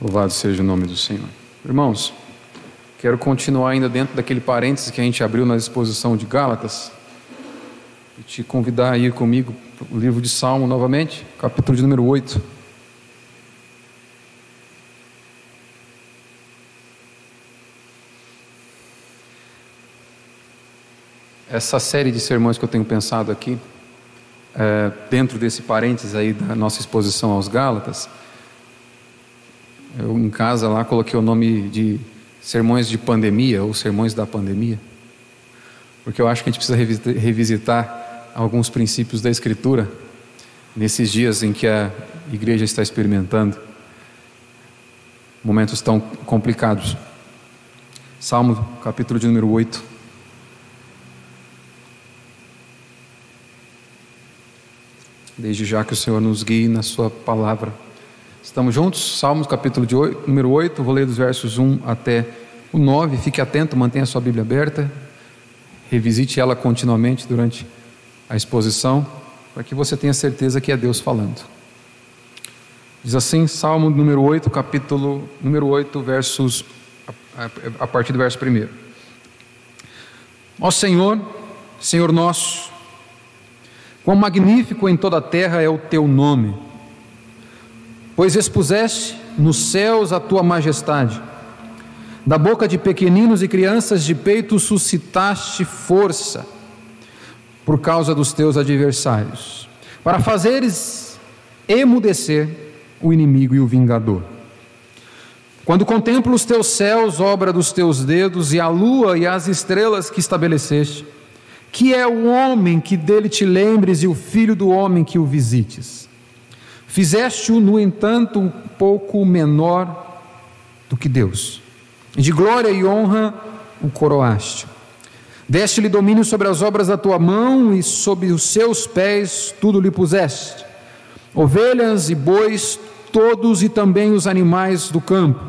Louvado seja o nome do Senhor. Irmãos, quero continuar ainda dentro daquele parênteses que a gente abriu na exposição de Gálatas e te convidar a ir comigo para o livro de Salmo novamente, capítulo de número 8. Essa série de sermões que eu tenho pensado aqui, é, dentro desse parênteses aí da nossa exposição aos Gálatas, eu em casa lá coloquei o nome de sermões de pandemia ou sermões da pandemia, porque eu acho que a gente precisa revisitar alguns princípios da Escritura nesses dias em que a igreja está experimentando momentos tão complicados. Salmo, capítulo de número 8. Desde já que o Senhor nos guie na Sua palavra. Estamos juntos? Salmos capítulo de 8, número 8, vou ler dos versos 1 até o 9. Fique atento, mantenha sua Bíblia aberta. Revisite ela continuamente durante a exposição, para que você tenha certeza que é Deus falando. Diz assim, Salmo número 8, capítulo número 8, versos a, a partir do verso 1. Ó Senhor, Senhor nosso, quão magnífico em toda a terra é o teu nome pois expuseste nos céus a tua majestade. Da boca de pequeninos e crianças de peito suscitaste força por causa dos teus adversários, para fazeres emudecer o inimigo e o vingador. Quando contemplo os teus céus, obra dos teus dedos, e a lua e as estrelas que estabeleceste, que é o homem que dele te lembres e o filho do homem que o visites. Fizeste-o, no entanto, um pouco menor do que Deus. De glória e honra o coroaste. Deste-lhe domínio sobre as obras da tua mão e sob os seus pés tudo lhe puseste. Ovelhas e bois, todos e também os animais do campo,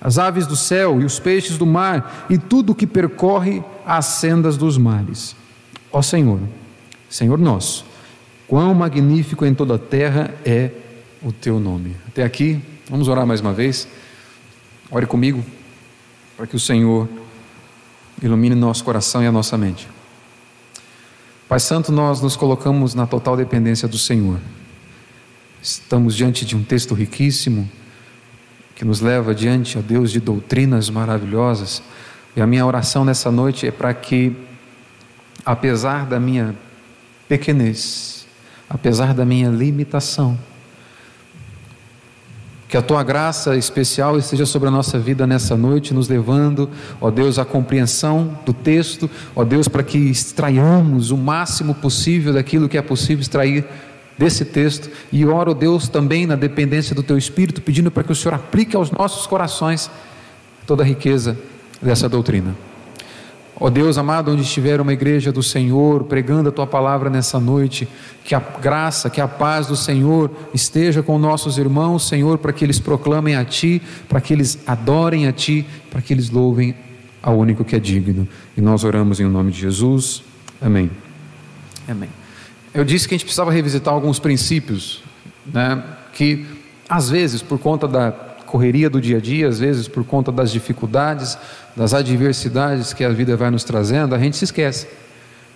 as aves do céu e os peixes do mar e tudo que percorre as sendas dos mares. Ó Senhor, Senhor nosso, Quão magnífico em toda a terra é o teu nome. Até aqui, vamos orar mais uma vez. Ore comigo, para que o Senhor ilumine nosso coração e a nossa mente. Pai Santo, nós nos colocamos na total dependência do Senhor. Estamos diante de um texto riquíssimo que nos leva diante, ó Deus, de doutrinas maravilhosas. E a minha oração nessa noite é para que, apesar da minha pequenez, apesar da minha limitação. Que a tua graça especial esteja sobre a nossa vida nessa noite, nos levando, ó Deus, à compreensão do texto, ó Deus, para que extraiamos o máximo possível daquilo que é possível extrair desse texto. E oro, Deus, também na dependência do teu Espírito, pedindo para que o Senhor aplique aos nossos corações toda a riqueza dessa doutrina. Ó Deus amado, onde estiver uma igreja do Senhor pregando a tua palavra nessa noite, que a graça, que a paz do Senhor esteja com nossos irmãos, Senhor, para que eles proclamem a Ti, para que eles adorem a Ti, para que eles louvem ao único que é digno. E nós oramos em nome de Jesus. Amém. Amém. Eu disse que a gente precisava revisitar alguns princípios, né, que às vezes, por conta da correria do dia a dia, às vezes por conta das dificuldades, das adversidades que a vida vai nos trazendo, a gente se esquece.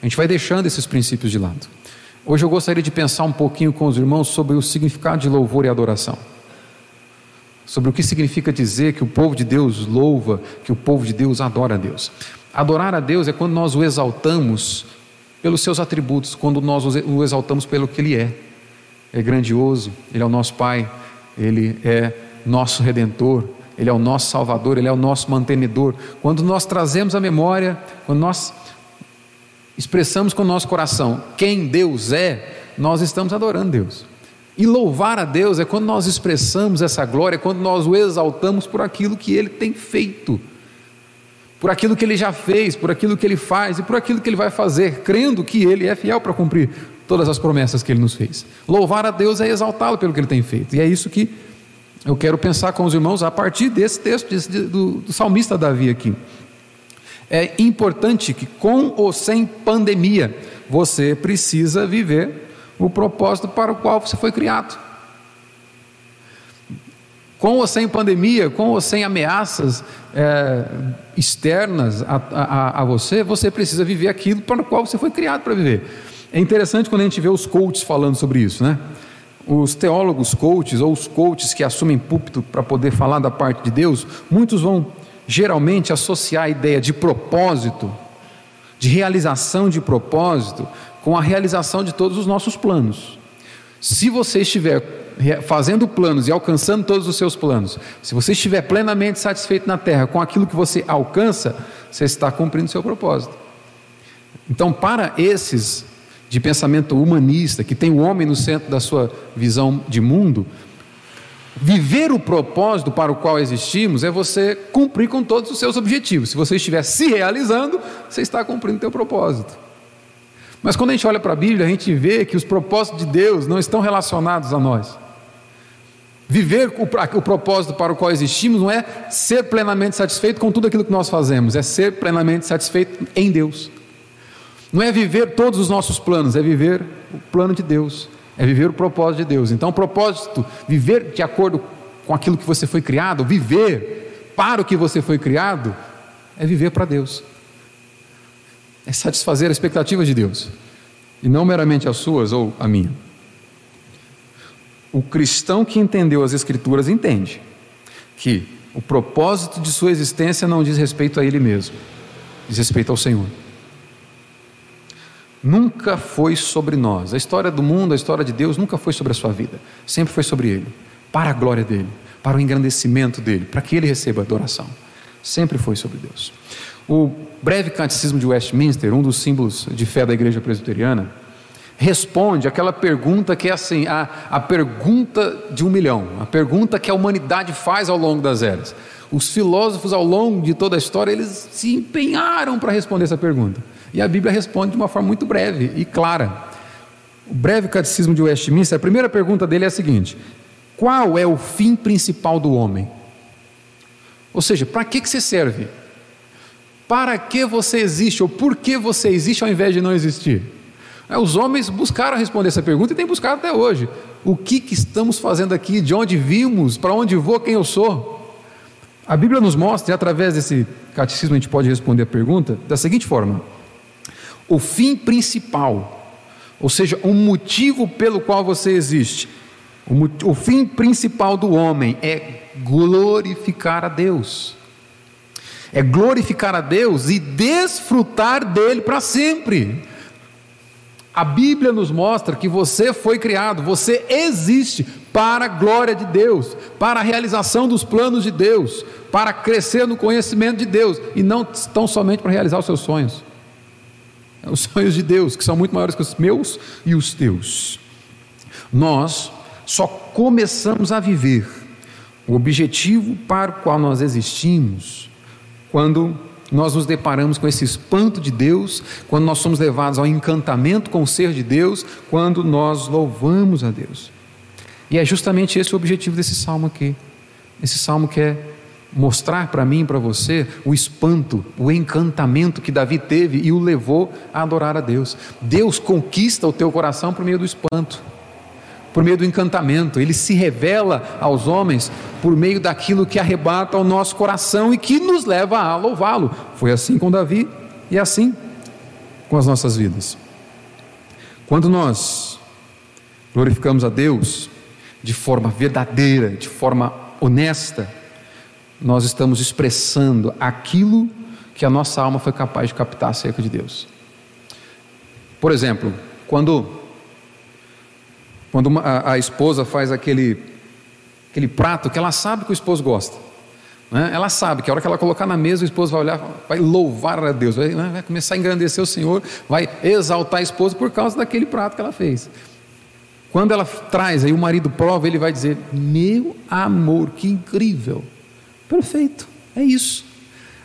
A gente vai deixando esses princípios de lado. Hoje eu gostaria de pensar um pouquinho com os irmãos sobre o significado de louvor e adoração. Sobre o que significa dizer que o povo de Deus louva, que o povo de Deus adora a Deus. Adorar a Deus é quando nós o exaltamos pelos seus atributos, quando nós o exaltamos pelo que Ele é. É grandioso, Ele é o nosso Pai, Ele é nosso redentor, Ele é o nosso Salvador, Ele é o nosso mantenedor. Quando nós trazemos a memória, quando nós expressamos com o nosso coração quem Deus é, nós estamos adorando Deus. E louvar a Deus é quando nós expressamos essa glória, é quando nós o exaltamos por aquilo que Ele tem feito, por aquilo que Ele já fez, por aquilo que Ele faz e por aquilo que Ele vai fazer, crendo que Ele é fiel para cumprir todas as promessas que Ele nos fez. Louvar a Deus é exaltá-lo pelo que Ele tem feito, e é isso que eu quero pensar com os irmãos a partir desse texto do, do salmista Davi aqui. É importante que, com ou sem pandemia, você precisa viver o propósito para o qual você foi criado. Com ou sem pandemia, com ou sem ameaças é, externas a, a, a você, você precisa viver aquilo para o qual você foi criado para viver. É interessante quando a gente vê os coaches falando sobre isso, né? Os teólogos coaches ou os coaches que assumem púlpito para poder falar da parte de Deus, muitos vão geralmente associar a ideia de propósito, de realização de propósito, com a realização de todos os nossos planos. Se você estiver fazendo planos e alcançando todos os seus planos, se você estiver plenamente satisfeito na terra com aquilo que você alcança, você está cumprindo seu propósito. Então, para esses de pensamento humanista, que tem o homem no centro da sua visão de mundo, viver o propósito para o qual existimos é você cumprir com todos os seus objetivos. Se você estiver se realizando, você está cumprindo o seu propósito. Mas quando a gente olha para a Bíblia, a gente vê que os propósitos de Deus não estão relacionados a nós. Viver o, o, propósito para o qual existimos não é ser plenamente satisfeito com tudo aquilo que nós fazemos, é ser plenamente satisfeito em Deus. Não é viver todos os nossos planos, é viver o plano de Deus, é viver o propósito de Deus. Então, o propósito, viver de acordo com aquilo que você foi criado, viver para o que você foi criado, é viver para Deus, é satisfazer as expectativas de Deus, e não meramente as suas ou a minha. O cristão que entendeu as Escrituras entende que o propósito de sua existência não diz respeito a ele mesmo, diz respeito ao Senhor. Nunca foi sobre nós. A história do mundo, a história de Deus nunca foi sobre a sua vida, sempre foi sobre Ele, para a glória dele, para o engrandecimento dele, para que ele receba adoração. Sempre foi sobre Deus. O breve catecismo de Westminster, um dos símbolos de fé da igreja presbiteriana, responde aquela pergunta que é assim, a, a pergunta de um milhão, a pergunta que a humanidade faz ao longo das eras. Os filósofos, ao longo de toda a história, eles se empenharam para responder essa pergunta. E a Bíblia responde de uma forma muito breve e clara. O breve catecismo de Westminster, a primeira pergunta dele é a seguinte: Qual é o fim principal do homem? Ou seja, para que, que você serve? Para que você existe? Ou por que você existe ao invés de não existir? É, os homens buscaram responder essa pergunta e têm buscado até hoje. O que, que estamos fazendo aqui? De onde vimos? Para onde vou? Quem eu sou? A Bíblia nos mostra, e através desse catecismo a gente pode responder a pergunta da seguinte forma: o fim principal, ou seja, o motivo pelo qual você existe, o, o fim principal do homem é glorificar a Deus. É glorificar a Deus e desfrutar dele para sempre. A Bíblia nos mostra que você foi criado, você existe para a glória de Deus, para a realização dos planos de Deus, para crescer no conhecimento de Deus e não tão somente para realizar os seus sonhos. É os sonhos de Deus, que são muito maiores que os meus e os teus. Nós só começamos a viver o objetivo para o qual nós existimos quando nós nos deparamos com esse espanto de Deus, quando nós somos levados ao encantamento com o ser de Deus, quando nós louvamos a Deus. E é justamente esse o objetivo desse salmo aqui. Esse salmo quer mostrar para mim e para você o espanto, o encantamento que Davi teve e o levou a adorar a Deus. Deus conquista o teu coração por meio do espanto por meio do encantamento, ele se revela aos homens por meio daquilo que arrebata o nosso coração e que nos leva a louvá-lo. Foi assim com Davi e assim com as nossas vidas. Quando nós glorificamos a Deus de forma verdadeira, de forma honesta, nós estamos expressando aquilo que a nossa alma foi capaz de captar acerca de Deus. Por exemplo, quando quando uma, a, a, esposa faz aquele, aquele prato que ela sabe que o esposo gosta. Né? Ela sabe que a hora que ela colocar na mesa, o esposo vai olhar, vai louvar a Deus, vai, né? vai começar a engrandecer o Senhor, vai exaltar a esposa por causa daquele prato que ela fez. Quando ela traz, aí o marido prova, ele vai dizer: Meu amor, que incrível, perfeito, é isso.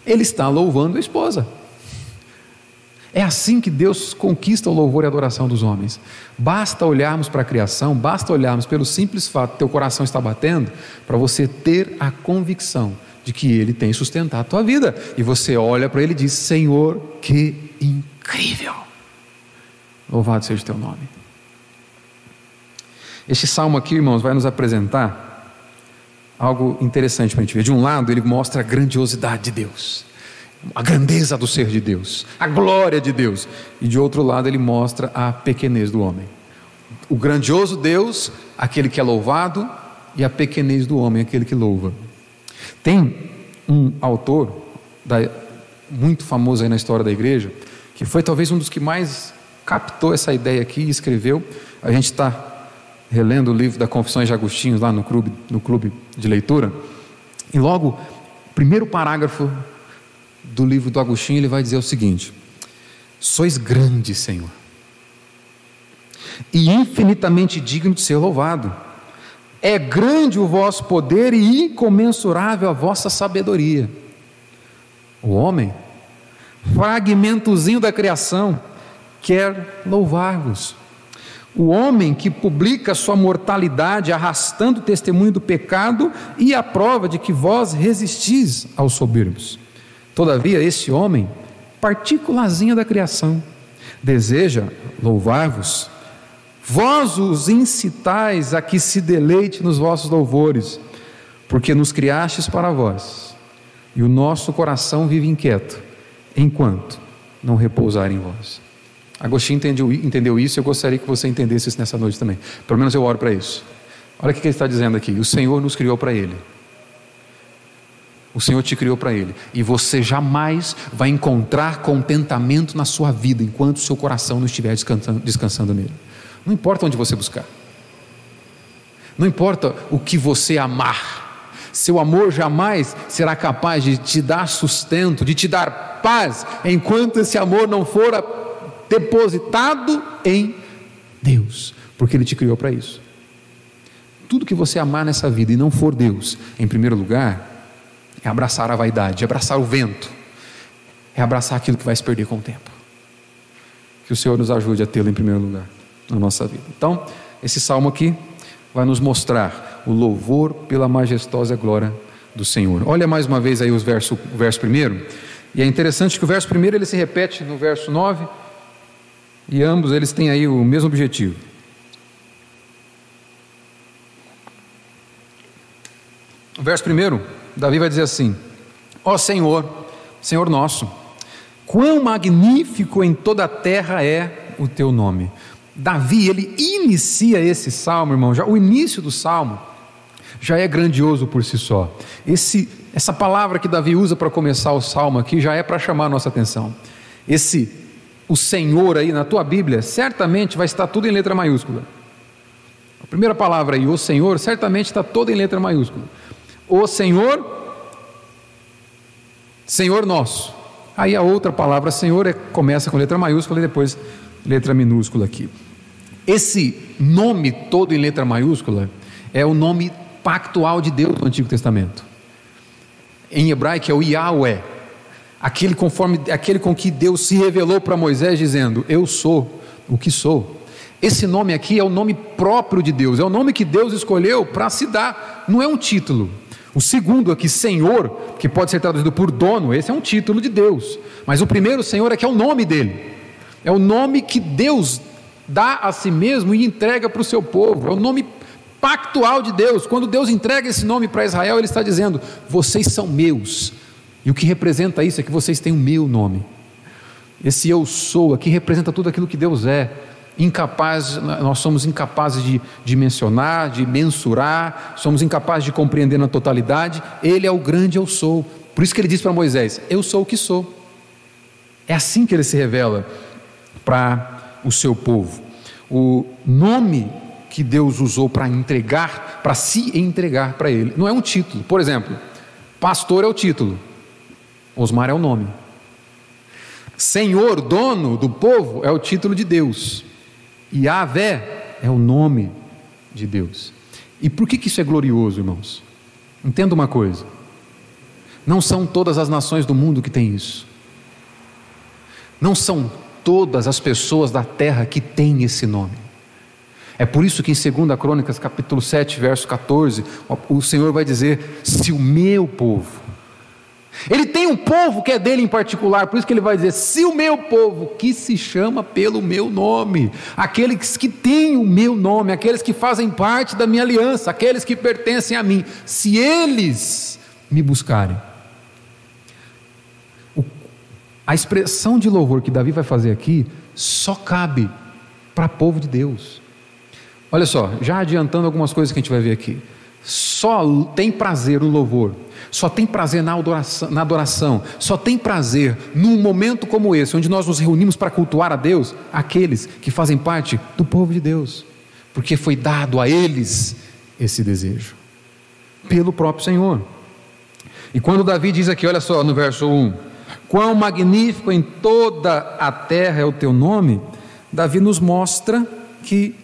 Ele está louvando a esposa. É assim que Deus conquista o louvor e a adoração dos homens. Basta olharmos para a criação, basta olharmos pelo simples fato teu coração está batendo, para você ter a convicção de que Ele tem sustentado a tua vida. E você olha para Ele e diz: Senhor, que incrível! Louvado seja o teu nome. Este salmo aqui, irmãos, vai nos apresentar algo interessante para a gente ver. De um lado, ele mostra a grandiosidade de Deus, a grandeza do ser de Deus, a glória de Deus, e de outro lado, ele mostra a pequenez do homem. O grandioso Deus, aquele que é louvado, e a pequenez do homem, aquele que louva. Tem um autor da, muito famoso aí na história da igreja, que foi talvez um dos que mais captou essa ideia aqui e escreveu. A gente está relendo o livro da Confissões de Agostinho lá no clube, no clube de leitura, e logo, primeiro parágrafo do livro do Agostinho, ele vai dizer o seguinte: Sois grande, Senhor, e infinitamente digno de ser louvado. É grande o vosso poder e incomensurável a vossa sabedoria. O homem, fragmentozinho da criação, quer louvar-vos. O homem que publica sua mortalidade arrastando o testemunho do pecado e a prova de que vós resistis aos soberbos. Todavia, esse homem, particulazinha da criação, deseja louvar-vos Vós os incitais a que se deleite nos vossos louvores, porque nos criastes para vós, e o nosso coração vive inquieto, enquanto não repousar em vós. Agostinho entendeu, entendeu isso e eu gostaria que você entendesse isso nessa noite também. Pelo menos eu oro para isso. Olha o que ele está dizendo aqui: o Senhor nos criou para Ele. O Senhor te criou para Ele. E você jamais vai encontrar contentamento na sua vida enquanto o seu coração não estiver descansando, descansando nele. Não importa onde você buscar. Não importa o que você amar. Seu amor jamais será capaz de te dar sustento, de te dar paz, enquanto esse amor não for depositado em Deus, porque Ele te criou para isso. Tudo que você amar nessa vida e não for Deus, em primeiro lugar, é abraçar a vaidade, é abraçar o vento, é abraçar aquilo que vai se perder com o tempo. Que o Senhor nos ajude a tê-lo em primeiro lugar na nossa vida. Então, esse salmo aqui vai nos mostrar o louvor pela majestosa glória do Senhor. Olha mais uma vez aí os verso, o verso primeiro. E é interessante que o verso primeiro ele se repete no verso 9, e ambos eles têm aí o mesmo objetivo. O verso primeiro, Davi vai dizer assim: Ó Senhor, Senhor nosso, quão magnífico em toda a terra é o teu nome. Davi, ele inicia esse salmo, irmão, já o início do salmo já é grandioso por si só. Esse, essa palavra que Davi usa para começar o salmo aqui já é para chamar a nossa atenção. Esse o Senhor aí na tua Bíblia, certamente vai estar tudo em letra maiúscula. A primeira palavra aí, o Senhor, certamente está toda em letra maiúscula. O Senhor, Senhor nosso. Aí a outra palavra Senhor é, começa com letra maiúscula e depois letra minúscula aqui. Esse nome todo em letra maiúscula é o nome pactual de Deus no Antigo Testamento. Em hebraico é o Yahweh, aquele, conforme, aquele com que Deus se revelou para Moisés, dizendo: Eu sou o que sou. Esse nome aqui é o nome próprio de Deus, é o nome que Deus escolheu para se dar, não é um título. O segundo aqui, Senhor, que pode ser traduzido por dono, esse é um título de Deus. Mas o primeiro Senhor é que é o nome dele. É o nome que Deus dá a si mesmo e entrega para o seu povo. É o nome pactual de Deus. Quando Deus entrega esse nome para Israel, Ele está dizendo: Vocês são meus. E o que representa isso é que vocês têm o meu nome. Esse eu sou aqui representa tudo aquilo que Deus é. Incapaz, nós somos incapazes de, mencionar, de mensurar, somos incapazes de compreender na totalidade. Ele é o grande eu sou. Por isso que ele diz para Moisés: Eu sou o que sou. É assim que ele se revela para o seu povo. O nome que Deus usou para entregar, para se entregar para ele, não é um título. Por exemplo, pastor é o título, Osmar é o nome. Senhor, dono do povo, é o título de Deus. E Avé é o nome de Deus. E por que, que isso é glorioso, irmãos? Entenda uma coisa: não são todas as nações do mundo que têm isso. Não são todas as pessoas da terra que têm esse nome. É por isso que em 2 Crônicas, capítulo 7, verso 14, o Senhor vai dizer: Se o meu povo, Ele tem um povo que é dele em particular, por isso que ele vai dizer: se o meu povo, que se chama pelo meu nome, aqueles que têm o meu nome, aqueles que fazem parte da minha aliança, aqueles que pertencem a mim, se eles me buscarem. O, a expressão de louvor que Davi vai fazer aqui só cabe para povo de Deus. Olha só, já adiantando algumas coisas que a gente vai ver aqui. Só tem prazer no louvor. Só tem prazer na adoração, na adoração, só tem prazer num momento como esse, onde nós nos reunimos para cultuar a Deus, aqueles que fazem parte do povo de Deus, porque foi dado a eles esse desejo, pelo próprio Senhor. E quando Davi diz aqui, olha só no verso 1: Quão magnífico em toda a terra é o teu nome, Davi nos mostra que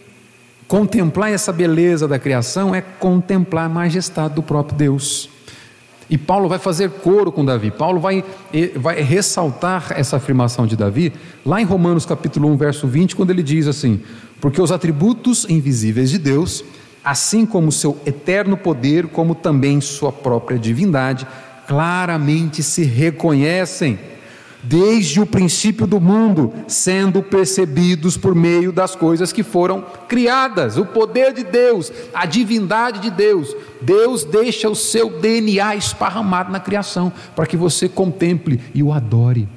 contemplar essa beleza da criação é contemplar a majestade do próprio Deus. E Paulo vai fazer coro com Davi. Paulo vai, vai ressaltar essa afirmação de Davi lá em Romanos capítulo 1, verso 20, quando ele diz assim: Porque os atributos invisíveis de Deus, assim como seu eterno poder, como também sua própria divindade, claramente se reconhecem desde o princípio do mundo, sendo percebidos por meio das coisas que foram criadas. O poder de Deus, a divindade de Deus. Deus deixa o seu DNA esparramado na criação, para que você contemple e o adore.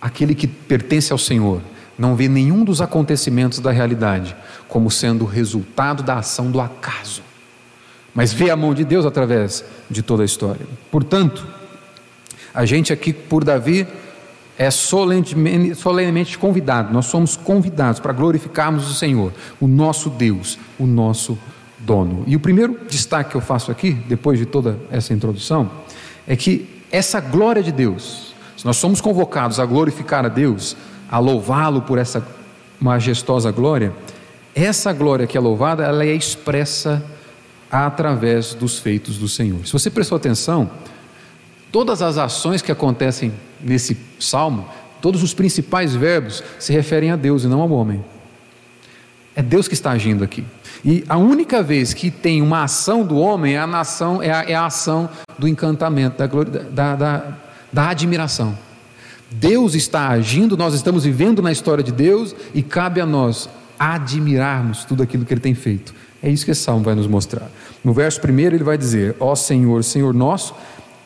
Aquele que pertence ao Senhor não vê nenhum dos acontecimentos da realidade como sendo resultado da ação do acaso mas vê a mão de Deus através de toda a história. Portanto, a gente aqui por Davi é solenemente, convidado, nós somos convidados para glorificarmos o Senhor, o nosso Deus, o nosso dono. E o primeiro destaque que eu faço aqui, depois de toda essa introdução, é que essa glória de Deus, se nós somos convocados a glorificar a Deus, a louvá-lo por essa majestosa glória, essa glória que é louvada, ela é expressa através dos feitos do Senhor. Se você prestou atenção, todas as ações que acontecem nesse salmo, todos os principais verbos se referem a Deus e não ao homem. É Deus que está agindo aqui. E a única vez que tem uma ação do homem é a, nação, é a, é a ação do encantamento, da, da, da, da admiração. Deus está agindo, nós estamos vivendo na história de Deus e cabe a nós admirarmos tudo aquilo que Ele tem feito. É isso que esse salmo vai nos mostrar. No verso primeiro ele vai dizer: Ó Senhor, Senhor nosso,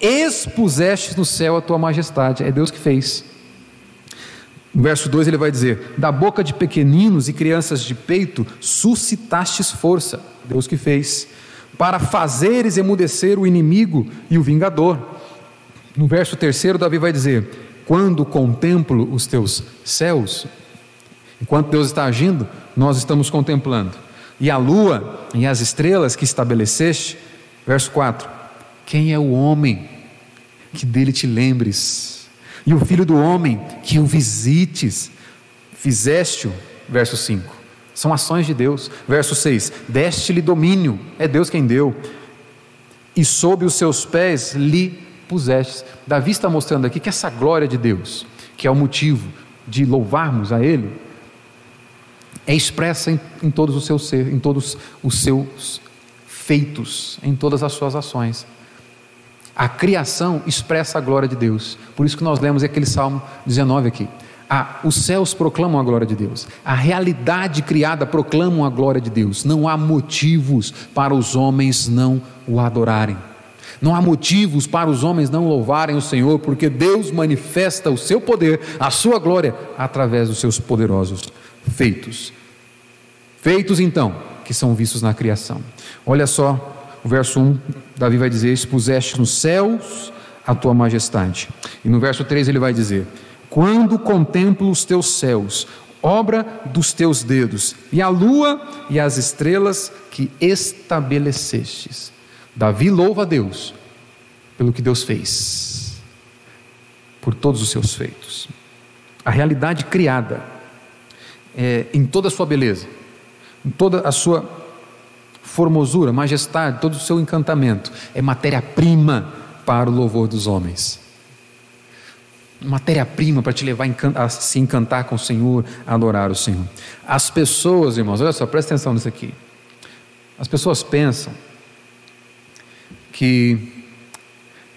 expuseste no céu a tua majestade. É Deus que fez. No verso 2 ele vai dizer: Da boca de pequeninos e crianças de peito suscitastes força. Deus que fez. Para fazeres emudecer o inimigo e o vingador. No verso terceiro, Davi vai dizer: Quando contemplo os teus céus, enquanto Deus está agindo, nós estamos contemplando e a lua e as estrelas que estabeleceste. Verso 4: Quem é o homem que dele te lembres? E o filho do homem que o visites? Fizeste-o. Verso 5. São ações de Deus. Verso 6: Deste-lhe domínio, é Deus quem deu, e sob os seus pés lhe puseste. Davi está mostrando aqui que essa glória de Deus, que é o motivo de louvarmos a Ele, é expressa em, em todos os seus ser, em todos os seus feitos, em todas as suas ações. A criação expressa a glória de Deus. Por isso que nós lemos aquele Salmo 19 aqui. Ah, os céus proclamam a glória de Deus. A realidade criada proclama a glória de Deus. Não há motivos para os homens não o adorarem. Não há motivos para os homens não louvarem o Senhor, porque Deus manifesta o seu poder, a sua glória, através dos seus poderosos feitos. Feitos então, que são vistos na criação. Olha só, o verso 1, Davi vai dizer: Expuseste nos céus a tua majestade. E no verso 3 ele vai dizer: Quando contemplo os teus céus, obra dos teus dedos, e a lua e as estrelas que estabelecestes. Davi louva a Deus pelo que Deus fez, por todos os seus feitos. A realidade criada é, em toda a sua beleza, em toda a sua formosura, majestade, todo o seu encantamento, é matéria-prima para o louvor dos homens. Matéria-prima para te levar a se encantar com o Senhor, a adorar o Senhor. As pessoas, irmãos, olha só, presta atenção nisso aqui. As pessoas pensam que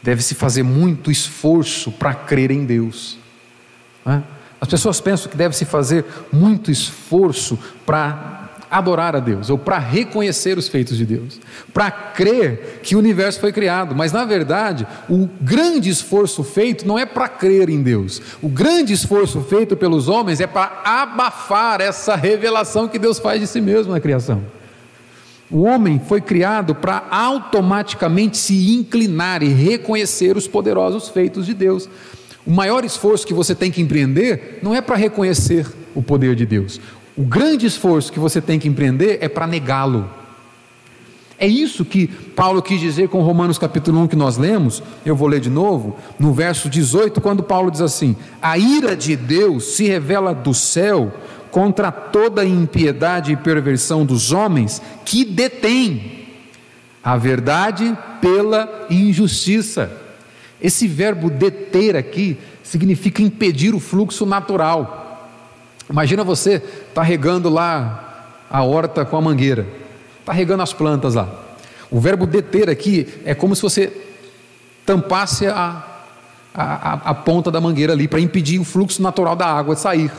deve-se fazer muito esforço para crer em Deus. Né? As pessoas pensam que deve-se fazer muito esforço para adorar a Deus, ou para reconhecer os feitos de Deus, para crer que o universo foi criado, mas na verdade, o grande esforço feito não é para crer em Deus, o grande esforço feito pelos homens é para abafar essa revelação que Deus faz de si mesmo na criação. O homem foi criado para automaticamente se inclinar e reconhecer os poderosos feitos de Deus. O maior esforço que você tem que empreender não é para reconhecer o poder de Deus. O grande esforço que você tem que empreender é para negá-lo. É isso que Paulo quis dizer com Romanos capítulo 1 que nós lemos, eu vou ler de novo, no verso 18, quando Paulo diz assim: A ira de Deus se revela do céu contra toda impiedade e perversão dos homens que detêm a verdade pela injustiça. Esse verbo deter aqui significa impedir o fluxo natural. Imagina você está regando lá a horta com a mangueira, está regando as plantas lá. O verbo deter aqui é como se você tampasse a, a, a ponta da mangueira ali para impedir o fluxo natural da água de sair.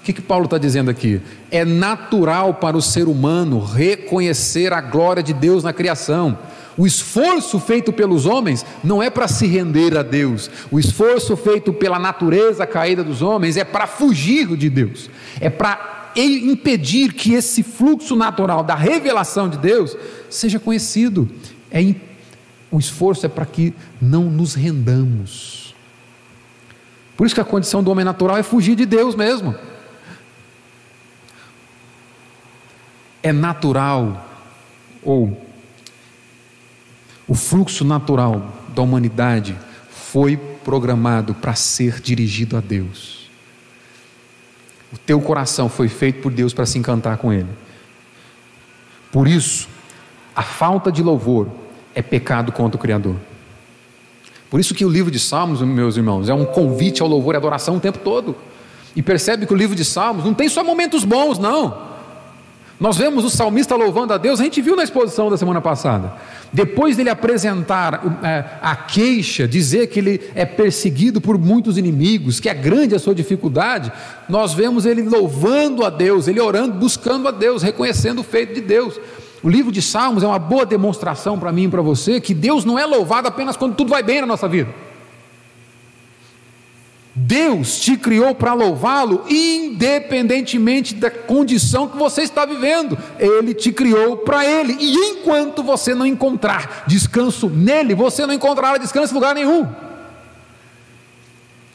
O que, que Paulo está dizendo aqui? É natural para o ser humano reconhecer a glória de Deus na criação. O esforço feito pelos homens não é para se render a Deus. O esforço feito pela natureza caída dos homens é para fugir de Deus. É para impedir que esse fluxo natural da revelação de Deus seja conhecido. É, o esforço é para que não nos rendamos. Por isso que a condição do homem natural é fugir de Deus mesmo. É natural ou o fluxo natural da humanidade foi programado para ser dirigido a Deus. O teu coração foi feito por Deus para se encantar com Ele. Por isso, a falta de louvor é pecado contra o Criador. Por isso que o livro de Salmos, meus irmãos, é um convite ao louvor e adoração o tempo todo. E percebe que o livro de Salmos não tem só momentos bons, não. Nós vemos o salmista louvando a Deus, a gente viu na exposição da semana passada. Depois dele apresentar é, a queixa, dizer que ele é perseguido por muitos inimigos, que é grande a sua dificuldade, nós vemos ele louvando a Deus, ele orando, buscando a Deus, reconhecendo o feito de Deus. O livro de Salmos é uma boa demonstração para mim e para você que Deus não é louvado apenas quando tudo vai bem na nossa vida. Deus te criou para louvá-lo, independentemente da condição que você está vivendo. Ele te criou para Ele, e enquanto você não encontrar descanso nele, você não encontrará descanso em lugar nenhum.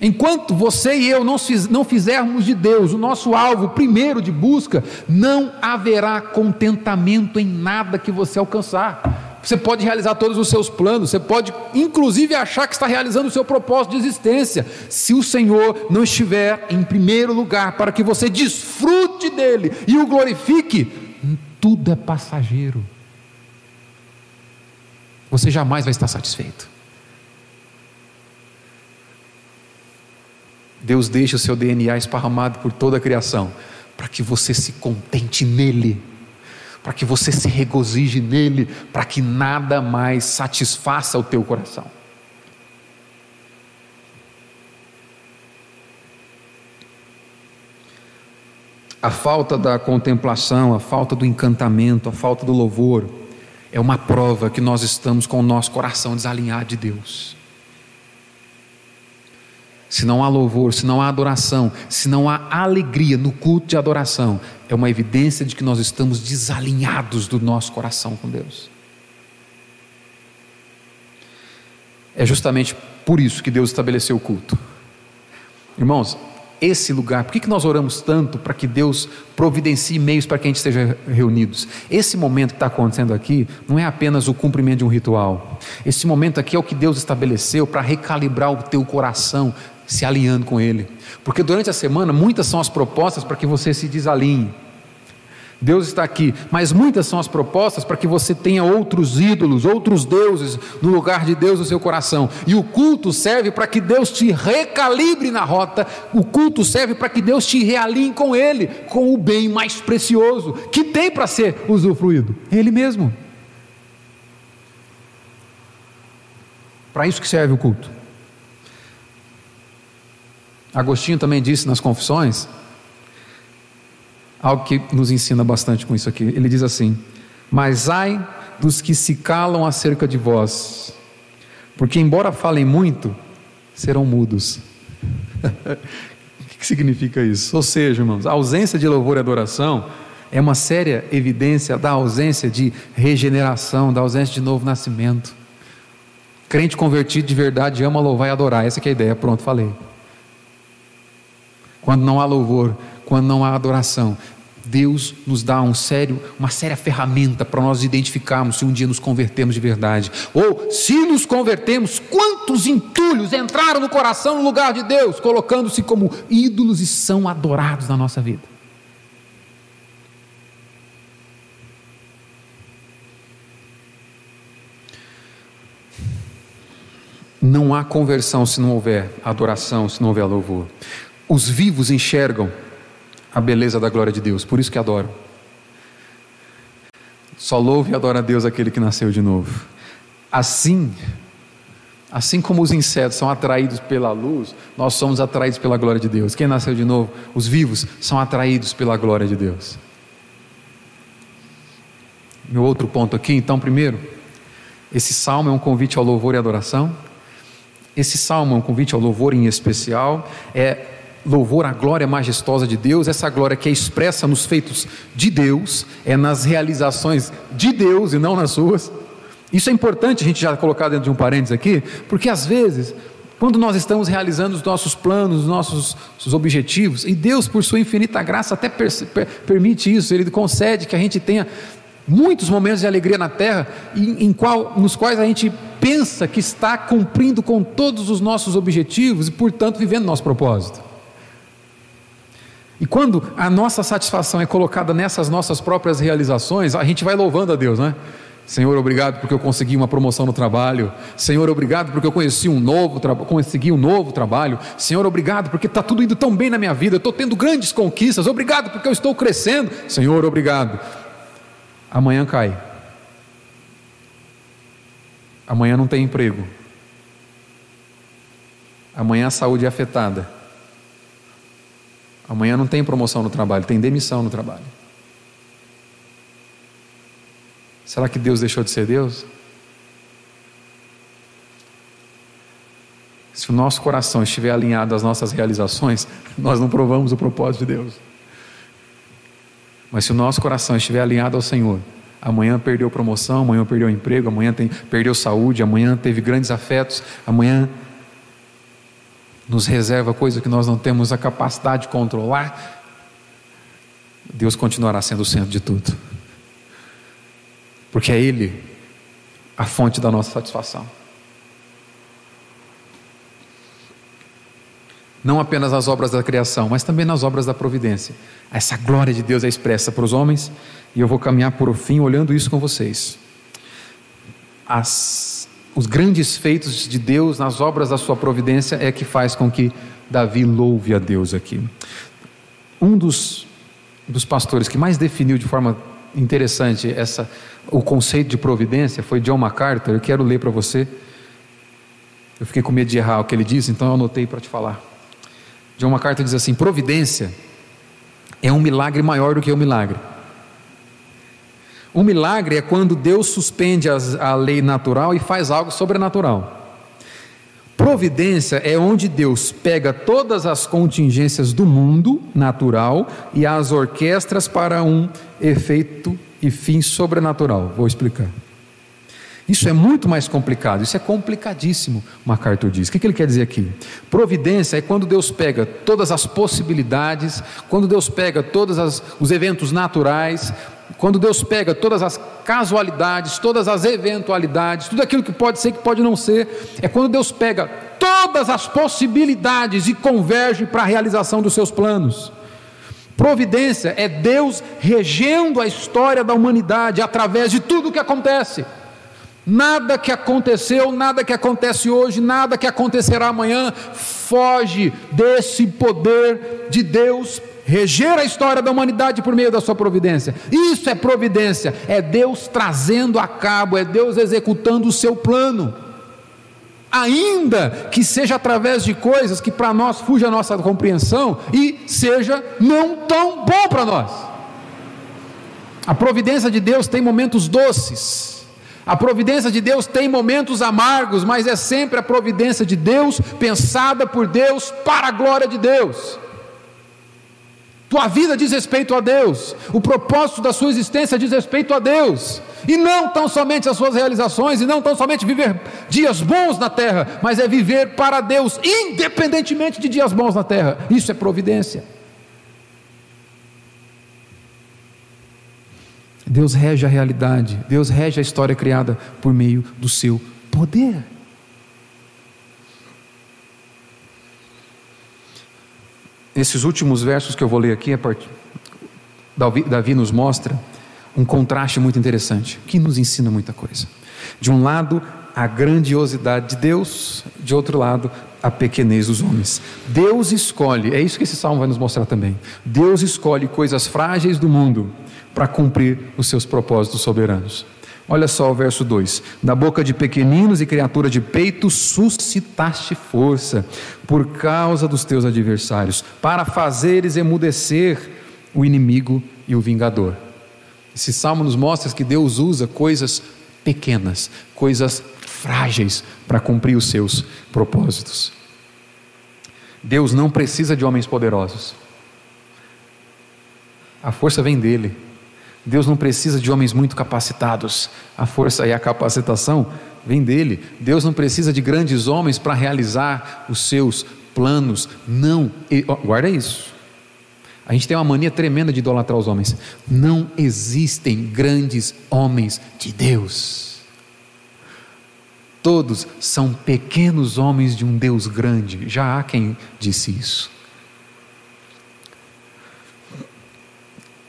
Enquanto você e eu não fizermos de Deus o nosso alvo primeiro de busca, não haverá contentamento em nada que você alcançar. Você pode realizar todos os seus planos, você pode inclusive achar que está realizando o seu propósito de existência. Se o Senhor não estiver em primeiro lugar para que você desfrute dele e o glorifique, tudo é passageiro. Você jamais vai estar satisfeito. Deus deixa o seu DNA esparramado por toda a criação, para que você se contente nele para que você se regozije nele, para que nada mais satisfaça o teu coração. A falta da contemplação, a falta do encantamento, a falta do louvor, é uma prova que nós estamos com o nosso coração desalinhado de Deus se não há louvor, se não há adoração, se não há alegria no culto de adoração, é uma evidência de que nós estamos desalinhados do nosso coração com Deus. É justamente por isso que Deus estabeleceu o culto. Irmãos, esse lugar, por que, que nós oramos tanto para que Deus providencie meios para que a gente esteja reunidos? Esse momento que está acontecendo aqui não é apenas o cumprimento de um ritual. Esse momento aqui é o que Deus estabeleceu para recalibrar o teu coração, se alinhando com Ele. Porque durante a semana, muitas são as propostas para que você se desalinhe. Deus está aqui, mas muitas são as propostas para que você tenha outros ídolos, outros deuses no lugar de Deus no seu coração. E o culto serve para que Deus te recalibre na rota, o culto serve para que Deus te realinhe com Ele, com o bem mais precioso que tem para ser usufruído, Ele mesmo. Para isso que serve o culto. Agostinho também disse nas Confissões algo que nos ensina bastante com isso aqui. Ele diz assim: Mas ai dos que se calam acerca de vós, porque, embora falem muito, serão mudos. o que significa isso? Ou seja, irmãos, a ausência de louvor e adoração é uma séria evidência da ausência de regeneração, da ausência de novo nascimento. Crente convertido de verdade ama louvar e adorar, essa é a ideia, pronto, falei. Quando não há louvor, quando não há adoração, Deus nos dá um sério, uma séria ferramenta para nós identificarmos se um dia nos convertemos de verdade. Ou, se nos convertemos, quantos entulhos entraram no coração no lugar de Deus, colocando-se como ídolos e são adorados na nossa vida. Não há conversão se não houver adoração, se não houver louvor. Os vivos enxergam a beleza da glória de Deus, por isso que adoram. Só louve e adora a Deus aquele que nasceu de novo. Assim, assim como os insetos são atraídos pela luz, nós somos atraídos pela glória de Deus. Quem nasceu de novo, os vivos, são atraídos pela glória de Deus. Meu outro ponto aqui, então, primeiro, esse salmo é um convite ao louvor e adoração. Esse salmo é um convite ao louvor em especial. É louvor à glória majestosa de Deus, essa glória que é expressa nos feitos de Deus, é nas realizações de Deus e não nas suas. Isso é importante a gente já colocar dentro de um parênteses aqui, porque às vezes, quando nós estamos realizando os nossos planos, os nossos os objetivos, e Deus, por sua infinita graça, até per, per, permite isso, Ele concede que a gente tenha muitos momentos de alegria na terra, em, em qual, nos quais a gente pensa que está cumprindo com todos os nossos objetivos e, portanto, vivendo nosso propósito. E quando a nossa satisfação é colocada nessas nossas próprias realizações, a gente vai louvando a Deus, né? Senhor, obrigado porque eu consegui uma promoção no trabalho. Senhor, obrigado porque eu conheci um novo consegui um novo trabalho. Senhor, obrigado porque está tudo indo tão bem na minha vida. Estou tendo grandes conquistas. Obrigado porque eu estou crescendo. Senhor, obrigado. Amanhã cai. Amanhã não tem emprego. Amanhã a saúde é afetada. Amanhã não tem promoção no trabalho, tem demissão no trabalho. Será que Deus deixou de ser Deus? Se o nosso coração estiver alinhado às nossas realizações, nós não provamos o propósito de Deus. Mas se o nosso coração estiver alinhado ao Senhor, amanhã perdeu promoção, amanhã perdeu emprego, amanhã tem, perdeu saúde, amanhã teve grandes afetos, amanhã nos reserva coisa que nós não temos a capacidade de controlar, Deus continuará sendo o centro de tudo. Porque é Ele a fonte da nossa satisfação. Não apenas nas obras da criação, mas também nas obras da providência. Essa glória de Deus é expressa para os homens, e eu vou caminhar por o fim olhando isso com vocês. As os grandes feitos de Deus nas obras da sua providência é que faz com que Davi louve a Deus aqui. Um dos, dos pastores que mais definiu de forma interessante essa, o conceito de providência foi John MacArthur. Eu quero ler para você. Eu fiquei com medo de errar o que ele disse, então eu anotei para te falar. John MacArthur diz assim: providência é um milagre maior do que um milagre. Um milagre é quando Deus suspende as, a lei natural e faz algo sobrenatural. Providência é onde Deus pega todas as contingências do mundo natural e as orquestras para um efeito e fim sobrenatural. Vou explicar. Isso é muito mais complicado, isso é complicadíssimo, MacArthur diz. O que ele quer dizer aqui? Providência é quando Deus pega todas as possibilidades, quando Deus pega todos os eventos naturais, quando Deus pega todas as casualidades, todas as eventualidades, tudo aquilo que pode ser, que pode não ser, é quando Deus pega todas as possibilidades e converge para a realização dos seus planos. Providência é Deus regendo a história da humanidade através de tudo o que acontece. Nada que aconteceu, nada que acontece hoje, nada que acontecerá amanhã foge desse poder de Deus reger a história da humanidade por meio da sua providência. Isso é providência, é Deus trazendo a cabo, é Deus executando o seu plano. Ainda que seja através de coisas que para nós fuja a nossa compreensão e seja não tão bom para nós. A providência de Deus tem momentos doces. A providência de Deus tem momentos amargos, mas é sempre a providência de Deus, pensada por Deus, para a glória de Deus. Tua vida diz respeito a Deus, o propósito da sua existência diz respeito a Deus, e não tão somente as suas realizações, e não tão somente viver dias bons na terra, mas é viver para Deus, independentemente de dias bons na terra. Isso é providência. Deus rege a realidade, Deus rege a história criada por meio do seu poder. Esses últimos versos que eu vou ler aqui, Davi, Davi nos mostra um contraste muito interessante, que nos ensina muita coisa. De um lado, a grandiosidade de Deus, de outro lado, a pequenez dos homens. Deus escolhe, é isso que esse salmo vai nos mostrar também. Deus escolhe coisas frágeis do mundo para cumprir os seus propósitos soberanos. Olha só o verso 2: Da boca de pequeninos e criatura de peito suscitaste força, por causa dos teus adversários, para fazeres emudecer o inimigo e o vingador. Esse salmo nos mostra que Deus usa coisas pequenas, coisas frágeis, para cumprir os seus propósitos. Deus não precisa de homens poderosos, a força vem dele. Deus não precisa de homens muito capacitados. A força e a capacitação vem dele. Deus não precisa de grandes homens para realizar os seus planos. Não, guarda isso. A gente tem uma mania tremenda de idolatrar os homens. Não existem grandes homens de Deus. Todos são pequenos homens de um Deus grande. Já há quem disse isso.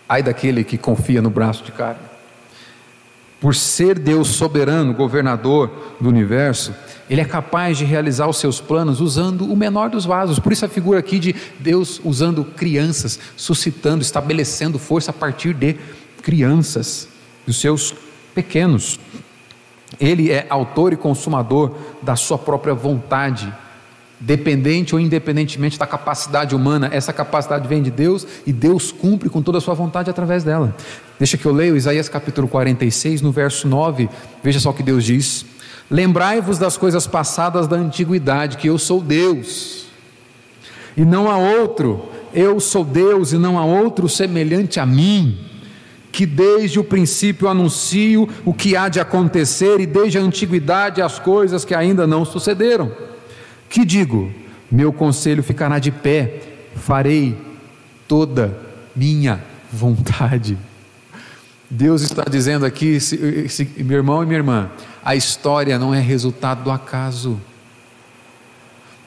Ai daquele que confia no braço de carne. Por ser Deus soberano, governador do universo, ele é capaz de realizar os seus planos usando o menor dos vasos. Por isso a figura aqui de Deus usando crianças, suscitando, estabelecendo força a partir de crianças, dos seus pequenos. Ele é autor e consumador da sua própria vontade dependente ou independentemente da capacidade humana, essa capacidade vem de Deus e Deus cumpre com toda a sua vontade através dela. Deixa que eu leio Isaías capítulo 46, no verso 9, veja só o que Deus diz: Lembrai-vos das coisas passadas da antiguidade, que eu sou Deus, e não há outro, eu sou Deus e não há outro semelhante a mim que desde o princípio anuncio o que há de acontecer e desde a antiguidade as coisas que ainda não sucederam. Que digo? Meu conselho ficará de pé, farei toda minha vontade. Deus está dizendo aqui, meu irmão e minha irmã, a história não é resultado do acaso.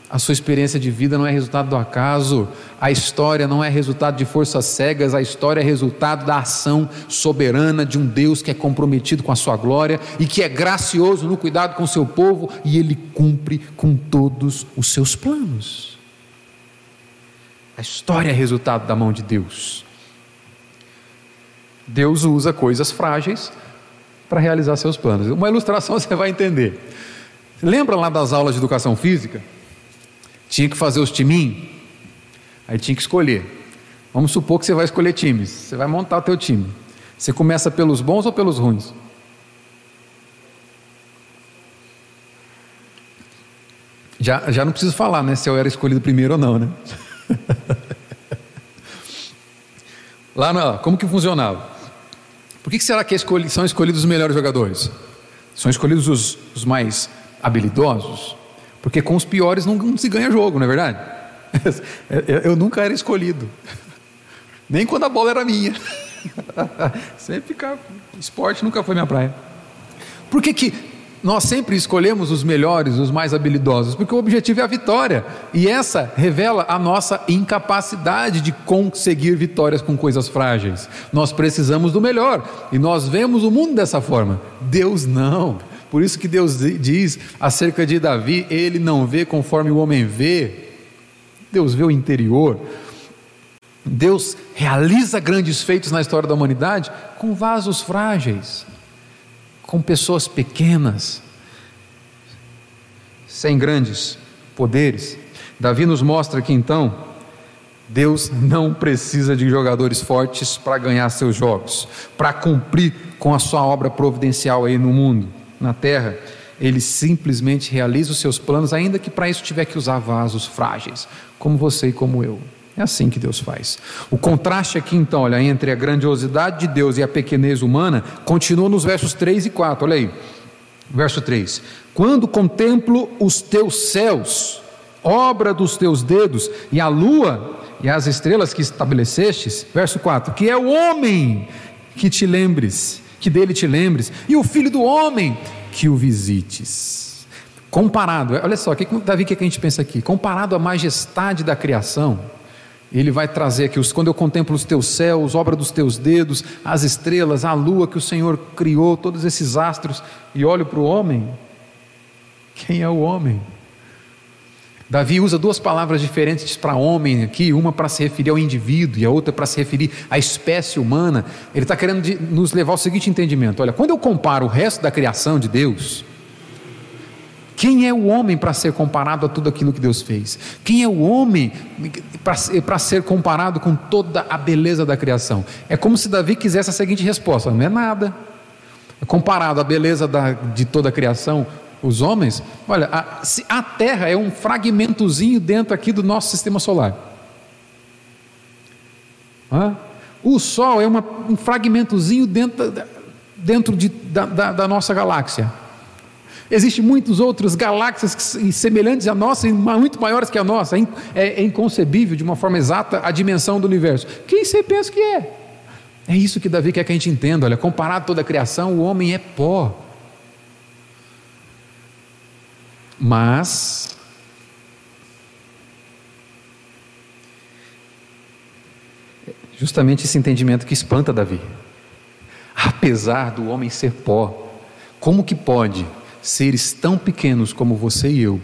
A sua experiência de vida não é resultado do acaso, a história não é resultado de forças cegas, a história é resultado da ação soberana de um Deus que é comprometido com a sua glória e que é gracioso no cuidado com o seu povo e ele cumpre com todos os seus planos. A história é resultado da mão de Deus. Deus usa coisas frágeis para realizar seus planos. Uma ilustração você vai entender. Lembra lá das aulas de educação física? Tinha que fazer os timinhos, aí tinha que escolher. Vamos supor que você vai escolher times, você vai montar o teu time. Você começa pelos bons ou pelos ruins? Já, já não preciso falar, né? Se eu era escolhido primeiro ou não, né? Lá, não, como que funcionava? Por que, será que escolhi, são escolhidos os melhores jogadores? São escolhidos os, os mais habilidosos? Porque com os piores não, não se ganha jogo, não é verdade? Eu nunca era escolhido, nem quando a bola era minha. Sempre ficar. Esporte nunca foi minha praia. Por que, que nós sempre escolhemos os melhores, os mais habilidosos, porque o objetivo é a vitória. E essa revela a nossa incapacidade de conseguir vitórias com coisas frágeis. Nós precisamos do melhor e nós vemos o mundo dessa forma. Deus não. Por isso que Deus diz acerca de Davi: ele não vê conforme o homem vê. Deus vê o interior. Deus realiza grandes feitos na história da humanidade com vasos frágeis com pessoas pequenas, sem grandes poderes. Davi nos mostra que então Deus não precisa de jogadores fortes para ganhar seus jogos, para cumprir com a sua obra providencial aí no mundo, na terra. Ele simplesmente realiza os seus planos, ainda que para isso tiver que usar vasos frágeis, como você e como eu. É assim que Deus faz. O contraste aqui, então, olha, entre a grandiosidade de Deus e a pequenez humana, continua nos versos 3 e 4. Olha aí. Verso 3: Quando contemplo os teus céus, obra dos teus dedos, e a lua e as estrelas que estabelecestes, verso 4: Que é o homem que te lembres, que dele te lembres, e o filho do homem que o visites. Comparado, olha só, que, Davi, o que a gente pensa aqui? Comparado à majestade da criação, ele vai trazer aqui, quando eu contemplo os teus céus, obra dos teus dedos, as estrelas, a lua que o Senhor criou, todos esses astros, e olho para o homem. Quem é o homem? Davi usa duas palavras diferentes para homem aqui, uma para se referir ao indivíduo e a outra para se referir à espécie humana. Ele está querendo nos levar ao seguinte entendimento: olha, quando eu comparo o resto da criação de Deus, quem é o homem para ser comparado a tudo aquilo que Deus fez? Quem é o homem para ser comparado com toda a beleza da criação? É como se Davi quisesse a seguinte resposta: não é nada. É comparado à beleza da, de toda a criação, os homens, olha, a, a Terra é um fragmentozinho dentro aqui do nosso sistema solar. O Sol é uma, um fragmentozinho dentro, dentro de, da, da, da nossa galáxia. Existem muitos outros galáxias semelhantes à nossa, muito maiores que a nossa. É, é inconcebível de uma forma exata a dimensão do universo. Quem você pensa que é? É isso que Davi quer que a gente entenda. Olha, comparado a toda a criação, o homem é pó. Mas justamente esse entendimento que espanta Davi. Apesar do homem ser pó, como que pode seres tão pequenos como você e eu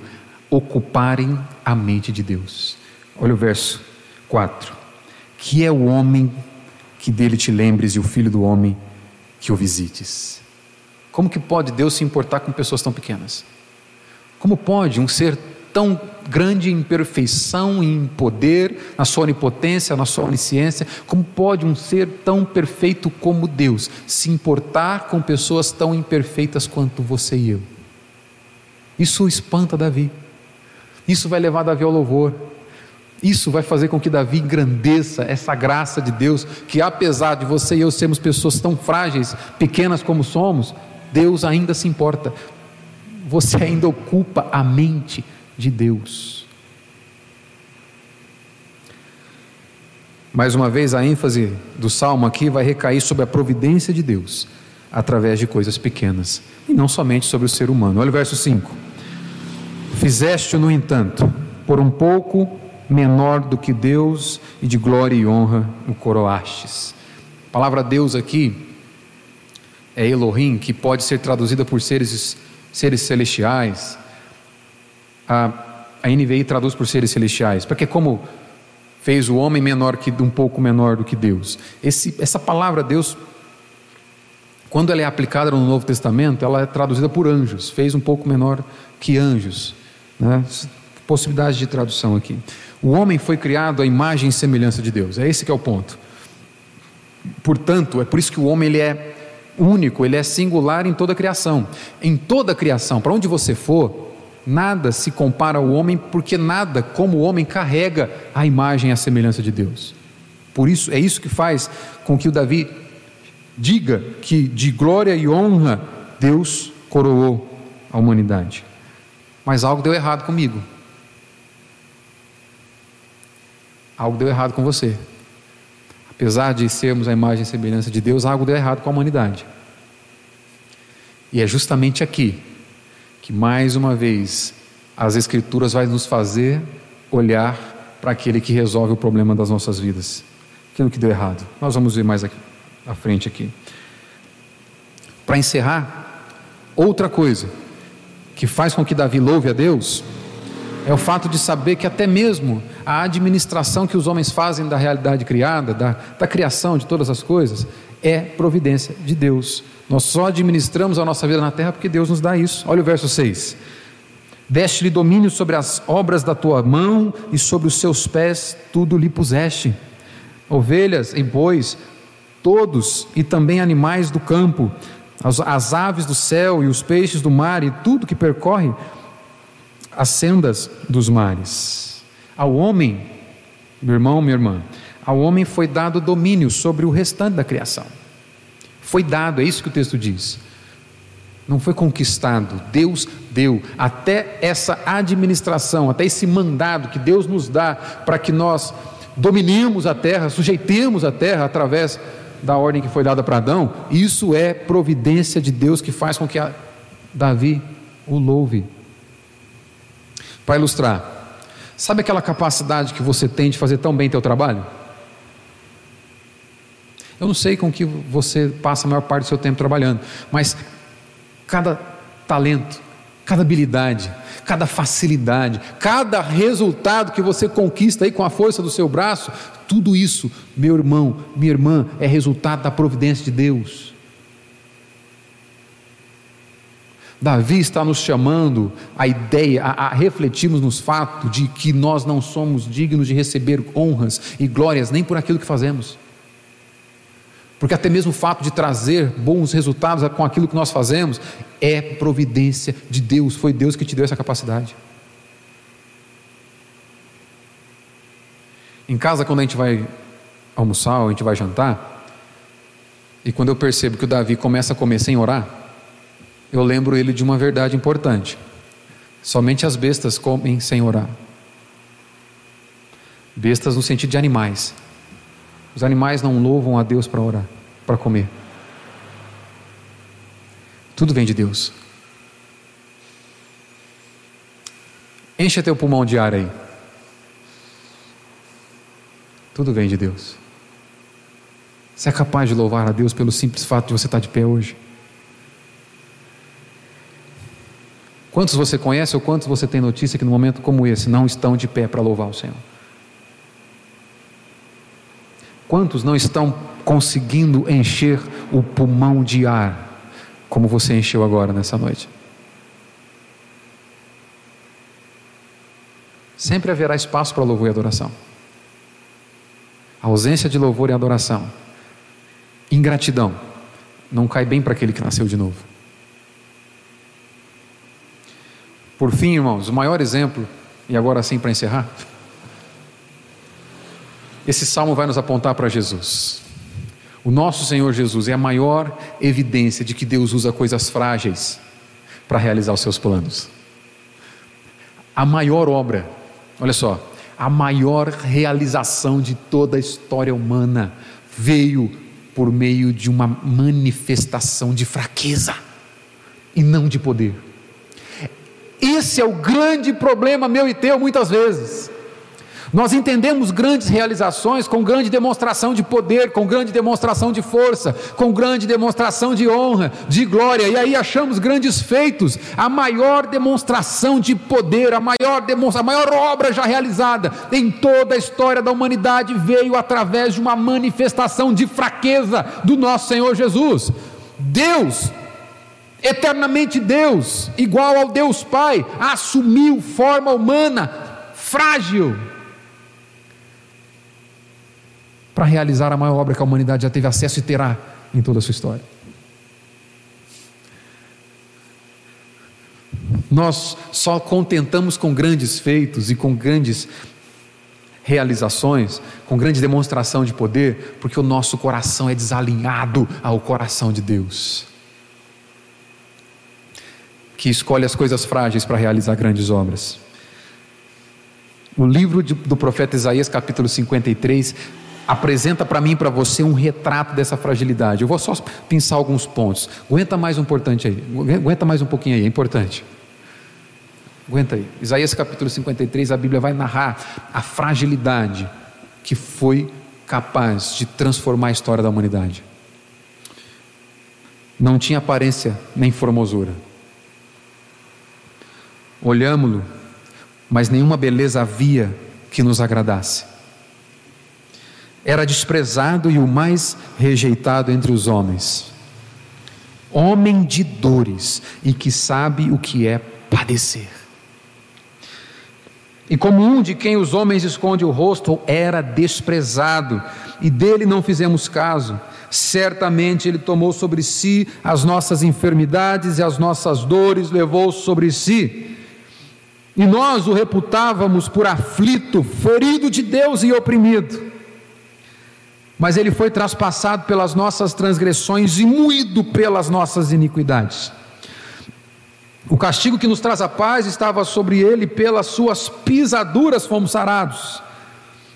ocuparem a mente de Deus. Olha o verso 4. Que é o homem que dele te lembres e o filho do homem que o visites. Como que pode Deus se importar com pessoas tão pequenas? Como pode um ser tão grande em perfeição, em poder, na sua onipotência, na sua onisciência, como pode um ser tão perfeito como Deus se importar com pessoas tão imperfeitas quanto você e eu? Isso espanta Davi. Isso vai levar Davi ao louvor. Isso vai fazer com que Davi engrandeça essa graça de Deus, que apesar de você e eu sermos pessoas tão frágeis, pequenas como somos, Deus ainda se importa. Você ainda ocupa a mente de Deus. Mais uma vez, a ênfase do salmo aqui vai recair sobre a providência de Deus, através de coisas pequenas, e não somente sobre o ser humano. Olha o verso 5. Fizeste, no entanto, por um pouco menor do que Deus, e de glória e honra o coroastes. A palavra Deus aqui é Elohim, que pode ser traduzida por seres, seres celestiais, a, a NVI traduz por seres celestiais, porque como fez o homem menor que um pouco menor do que Deus. Esse, essa palavra Deus, quando ela é aplicada no Novo Testamento, ela é traduzida por anjos, fez um pouco menor que anjos. Né? Possibilidade de tradução aqui. O homem foi criado à imagem e semelhança de Deus. É esse que é o ponto. Portanto, é por isso que o homem ele é único, ele é singular em toda a criação. Em toda a criação, para onde você for, Nada se compara ao homem, porque nada como o homem carrega a imagem e a semelhança de Deus. Por isso, é isso que faz com que o Davi diga que de glória e honra Deus coroou a humanidade. Mas algo deu errado comigo. Algo deu errado com você. Apesar de sermos a imagem e semelhança de Deus, algo deu errado com a humanidade. E é justamente aqui que mais uma vez as Escrituras vai nos fazer olhar para aquele que resolve o problema das nossas vidas, aquilo que deu errado. Nós vamos ver mais aqui, à frente aqui. Para encerrar, outra coisa que faz com que Davi louve a Deus é o fato de saber que até mesmo a administração que os homens fazem da realidade criada, da, da criação de todas as coisas, é providência de Deus. Nós só administramos a nossa vida na terra porque Deus nos dá isso. Olha o verso 6. Deste-lhe domínio sobre as obras da tua mão e sobre os seus pés tudo lhe puseste. Ovelhas e bois, todos e também animais do campo, as, as aves do céu e os peixes do mar e tudo que percorre as sendas dos mares. Ao homem, meu irmão, minha irmã, ao homem foi dado domínio sobre o restante da criação. Foi dado, é isso que o texto diz. Não foi conquistado, Deus deu. Até essa administração, até esse mandado que Deus nos dá para que nós dominemos a terra, sujeitemos a terra através da ordem que foi dada para Adão, isso é providência de Deus que faz com que Davi o louve. Para ilustrar, sabe aquela capacidade que você tem de fazer tão bem teu trabalho? Eu não sei com que você passa a maior parte do seu tempo trabalhando, mas cada talento, cada habilidade, cada facilidade, cada resultado que você conquista aí com a força do seu braço, tudo isso, meu irmão, minha irmã, é resultado da providência de Deus. Davi está nos chamando a ideia, a, a refletirmos nos fatos de que nós não somos dignos de receber honras e glórias nem por aquilo que fazemos. Porque até mesmo o fato de trazer bons resultados com aquilo que nós fazemos é providência de Deus, foi Deus que te deu essa capacidade. Em casa, quando a gente vai almoçar, a gente vai jantar, e quando eu percebo que o Davi começa a comer sem orar, eu lembro ele de uma verdade importante: somente as bestas comem sem orar. Bestas no sentido de animais. Os animais não louvam a Deus para orar, para comer. Tudo vem de Deus. Encha teu pulmão de ar aí. Tudo vem de Deus. Você é capaz de louvar a Deus pelo simples fato de você estar de pé hoje? Quantos você conhece ou quantos você tem notícia que no momento como esse não estão de pé para louvar o Senhor? Quantos não estão conseguindo encher o pulmão de ar como você encheu agora nessa noite? Sempre haverá espaço para louvor e adoração. A ausência de louvor e adoração, ingratidão, não cai bem para aquele que nasceu de novo. Por fim, irmãos, o maior exemplo, e agora sim para encerrar, esse salmo vai nos apontar para Jesus. O nosso Senhor Jesus é a maior evidência de que Deus usa coisas frágeis para realizar os seus planos. A maior obra, olha só, a maior realização de toda a história humana veio por meio de uma manifestação de fraqueza e não de poder. Esse é o grande problema meu e teu muitas vezes. Nós entendemos grandes realizações com grande demonstração de poder, com grande demonstração de força, com grande demonstração de honra, de glória, e aí achamos grandes feitos. A maior demonstração de poder, a maior, demonstra, a maior obra já realizada em toda a história da humanidade veio através de uma manifestação de fraqueza do nosso Senhor Jesus. Deus eternamente Deus, igual ao Deus Pai, assumiu forma humana, frágil, para realizar a maior obra que a humanidade já teve acesso e terá em toda a sua história. Nós só contentamos com grandes feitos e com grandes realizações, com grande demonstração de poder, porque o nosso coração é desalinhado ao coração de Deus que escolhe as coisas frágeis para realizar grandes obras. O livro do profeta Isaías, capítulo 53, apresenta para mim e para você um retrato dessa fragilidade. Eu vou só pensar alguns pontos. Aguenta mais um importante aí. Aguenta mais um pouquinho aí, é importante. Aguenta aí. Isaías capítulo 53, a Bíblia vai narrar a fragilidade que foi capaz de transformar a história da humanidade. Não tinha aparência nem formosura. Olhámo-lo, mas nenhuma beleza havia que nos agradasse. Era desprezado e o mais rejeitado entre os homens. Homem de dores e que sabe o que é padecer. E como um de quem os homens escondem o rosto, era desprezado, e dele não fizemos caso. Certamente ele tomou sobre si as nossas enfermidades e as nossas dores levou sobre si. E nós o reputávamos por aflito, ferido de Deus e oprimido. Mas ele foi traspassado pelas nossas transgressões e moído pelas nossas iniquidades. O castigo que nos traz a paz estava sobre ele, pelas suas pisaduras fomos sarados.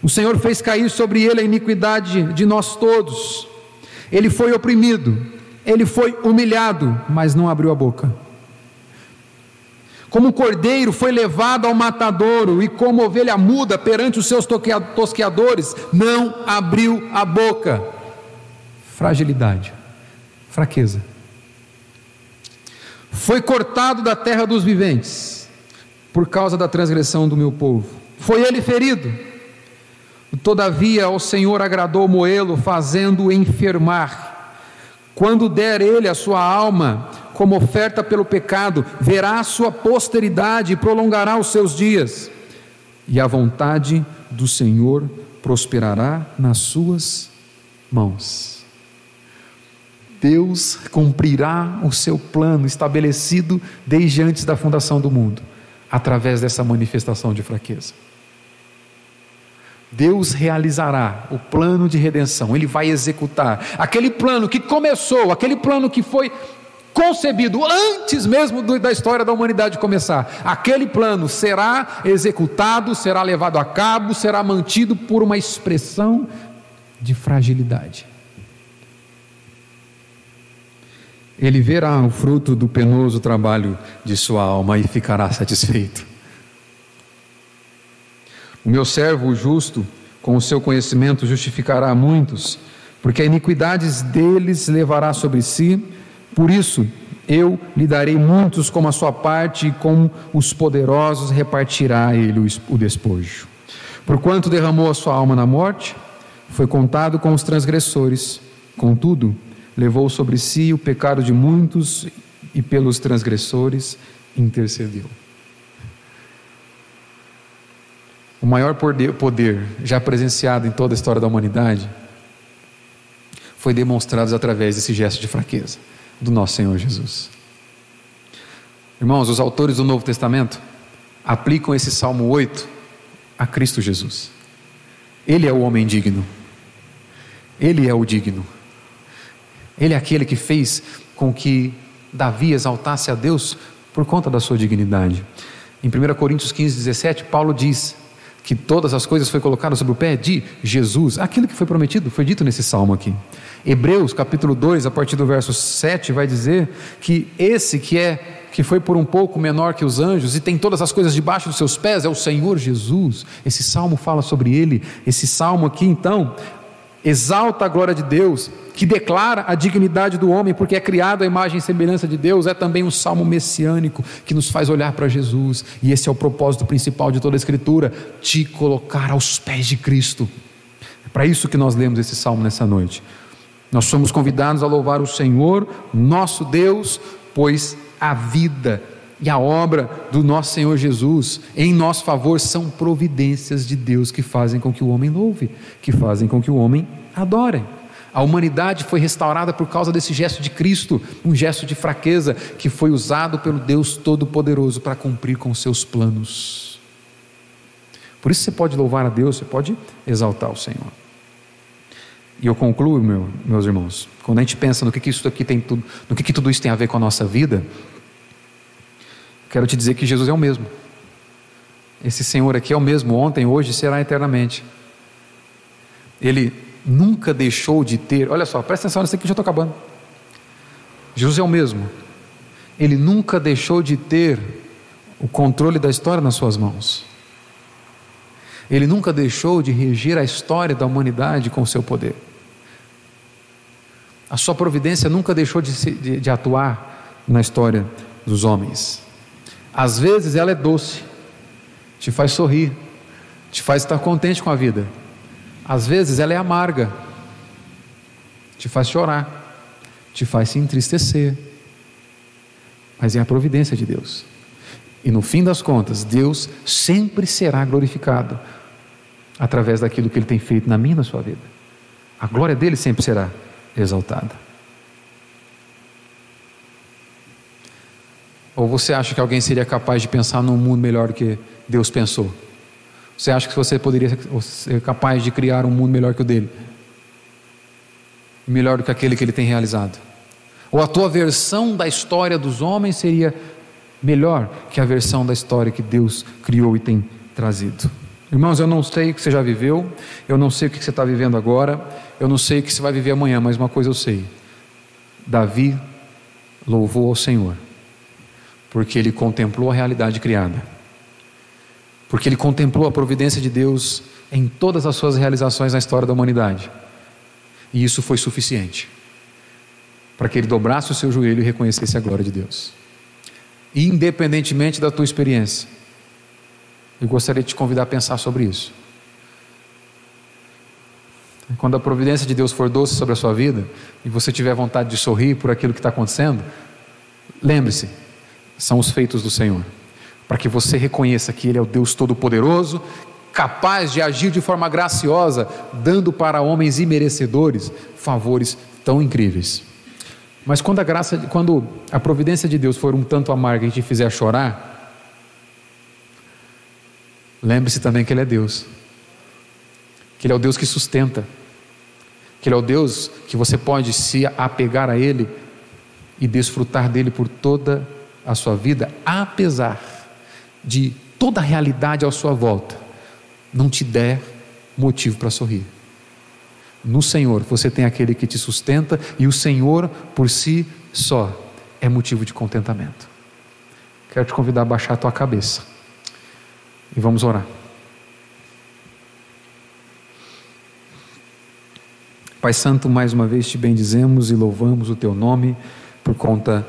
O Senhor fez cair sobre ele a iniquidade de nós todos. Ele foi oprimido, ele foi humilhado, mas não abriu a boca. Como um cordeiro foi levado ao matadouro, e como ovelha muda perante os seus tosqueadores, não abriu a boca. Fragilidade, fraqueza. Foi cortado da terra dos viventes, por causa da transgressão do meu povo. Foi ele ferido. Todavia, ao Senhor agradou moê-lo, fazendo-o enfermar. Quando der ele a sua alma como oferta pelo pecado, verá a sua posteridade e prolongará os seus dias. E a vontade do Senhor prosperará nas suas mãos. Deus cumprirá o seu plano estabelecido desde antes da fundação do mundo, através dessa manifestação de fraqueza. Deus realizará o plano de redenção, Ele vai executar aquele plano que começou, aquele plano que foi concebido antes mesmo da história da humanidade começar. Aquele plano será executado, será levado a cabo, será mantido por uma expressão de fragilidade. Ele verá o fruto do penoso trabalho de sua alma e ficará satisfeito. O meu servo, justo, com o seu conhecimento justificará muitos, porque a iniquidades deles levará sobre si, por isso eu lhe darei muitos como a sua parte, e com os poderosos repartirá ele o despojo. Porquanto derramou a sua alma na morte, foi contado com os transgressores, contudo, levou sobre si o pecado de muitos e pelos transgressores intercedeu. o maior poder já presenciado em toda a história da humanidade foi demonstrado através desse gesto de fraqueza do nosso Senhor Jesus. Irmãos, os autores do Novo Testamento aplicam esse Salmo 8 a Cristo Jesus. Ele é o homem digno. Ele é o digno. Ele é aquele que fez com que Davi exaltasse a Deus por conta da sua dignidade. Em 1 Coríntios 15, 17, Paulo diz: que todas as coisas foi colocado sobre o pé de Jesus. Aquilo que foi prometido foi dito nesse salmo aqui. Hebreus, capítulo 2, a partir do verso 7, vai dizer que esse que é que foi por um pouco menor que os anjos e tem todas as coisas debaixo dos seus pés é o Senhor Jesus. Esse salmo fala sobre ele. Esse salmo aqui então exalta a glória de Deus, que declara a dignidade do homem, porque é criado a imagem e semelhança de Deus, é também um salmo messiânico que nos faz olhar para Jesus, e esse é o propósito principal de toda a Escritura: te colocar aos pés de Cristo. É para isso que nós lemos esse salmo nessa noite. Nós somos convidados a louvar o Senhor, nosso Deus, pois a vida e a obra do nosso Senhor Jesus em nosso favor são providências de Deus que fazem com que o homem louve, que fazem com que o homem adore. A humanidade foi restaurada por causa desse gesto de Cristo, um gesto de fraqueza que foi usado pelo Deus Todo-Poderoso para cumprir com seus planos. Por isso você pode louvar a Deus, você pode exaltar o Senhor. E eu concluo, meu, meus irmãos, quando a gente pensa no que, que isso aqui tem tudo, no que, que tudo isso tem a ver com a nossa vida, Quero te dizer que Jesus é o mesmo. Esse Senhor aqui é o mesmo ontem, hoje e será eternamente. Ele nunca deixou de ter, olha só, presta atenção nisso aqui, já estou acabando. Jesus é o mesmo. Ele nunca deixou de ter o controle da história nas suas mãos. Ele nunca deixou de regir a história da humanidade com o seu poder. A sua providência nunca deixou de, de, de atuar na história dos homens. Às vezes ela é doce, te faz sorrir, te faz estar contente com a vida. Às vezes ela é amarga, te faz chorar, te faz se entristecer. Mas é a providência de Deus. E no fim das contas, Deus sempre será glorificado através daquilo que Ele tem feito na minha e na sua vida. A glória dele sempre será exaltada. Ou você acha que alguém seria capaz de pensar num mundo melhor do que Deus pensou? Você acha que você poderia ser capaz de criar um mundo melhor que o dele? Melhor do que aquele que ele tem realizado? Ou a tua versão da história dos homens seria melhor que a versão da história que Deus criou e tem trazido? Irmãos, eu não sei o que você já viveu, eu não sei o que você está vivendo agora, eu não sei o que você vai viver amanhã, mas uma coisa eu sei: Davi louvou ao Senhor, porque ele contemplou a realidade criada, porque ele contemplou a providência de Deus em todas as suas realizações na história da humanidade, e isso foi suficiente para que ele dobrasse o seu joelho e reconhecesse a glória de Deus, independentemente da tua experiência eu gostaria de te convidar a pensar sobre isso. Quando a providência de Deus for doce sobre a sua vida e você tiver vontade de sorrir por aquilo que está acontecendo, lembre-se, são os feitos do Senhor, para que você reconheça que Ele é o Deus Todo-Poderoso, capaz de agir de forma graciosa, dando para homens imerecedores favores tão incríveis. Mas quando a graça, quando a providência de Deus for um tanto amarga e te fizer chorar, Lembre-se também que Ele é Deus, que Ele é o Deus que sustenta, que Ele é o Deus que você pode se apegar a Ele e desfrutar dele por toda a sua vida, apesar de toda a realidade à sua volta não te der motivo para sorrir. No Senhor você tem aquele que te sustenta e o Senhor por si só é motivo de contentamento. Quero te convidar a baixar a tua cabeça. E vamos orar. Pai Santo, mais uma vez te bendizemos e louvamos o teu nome por conta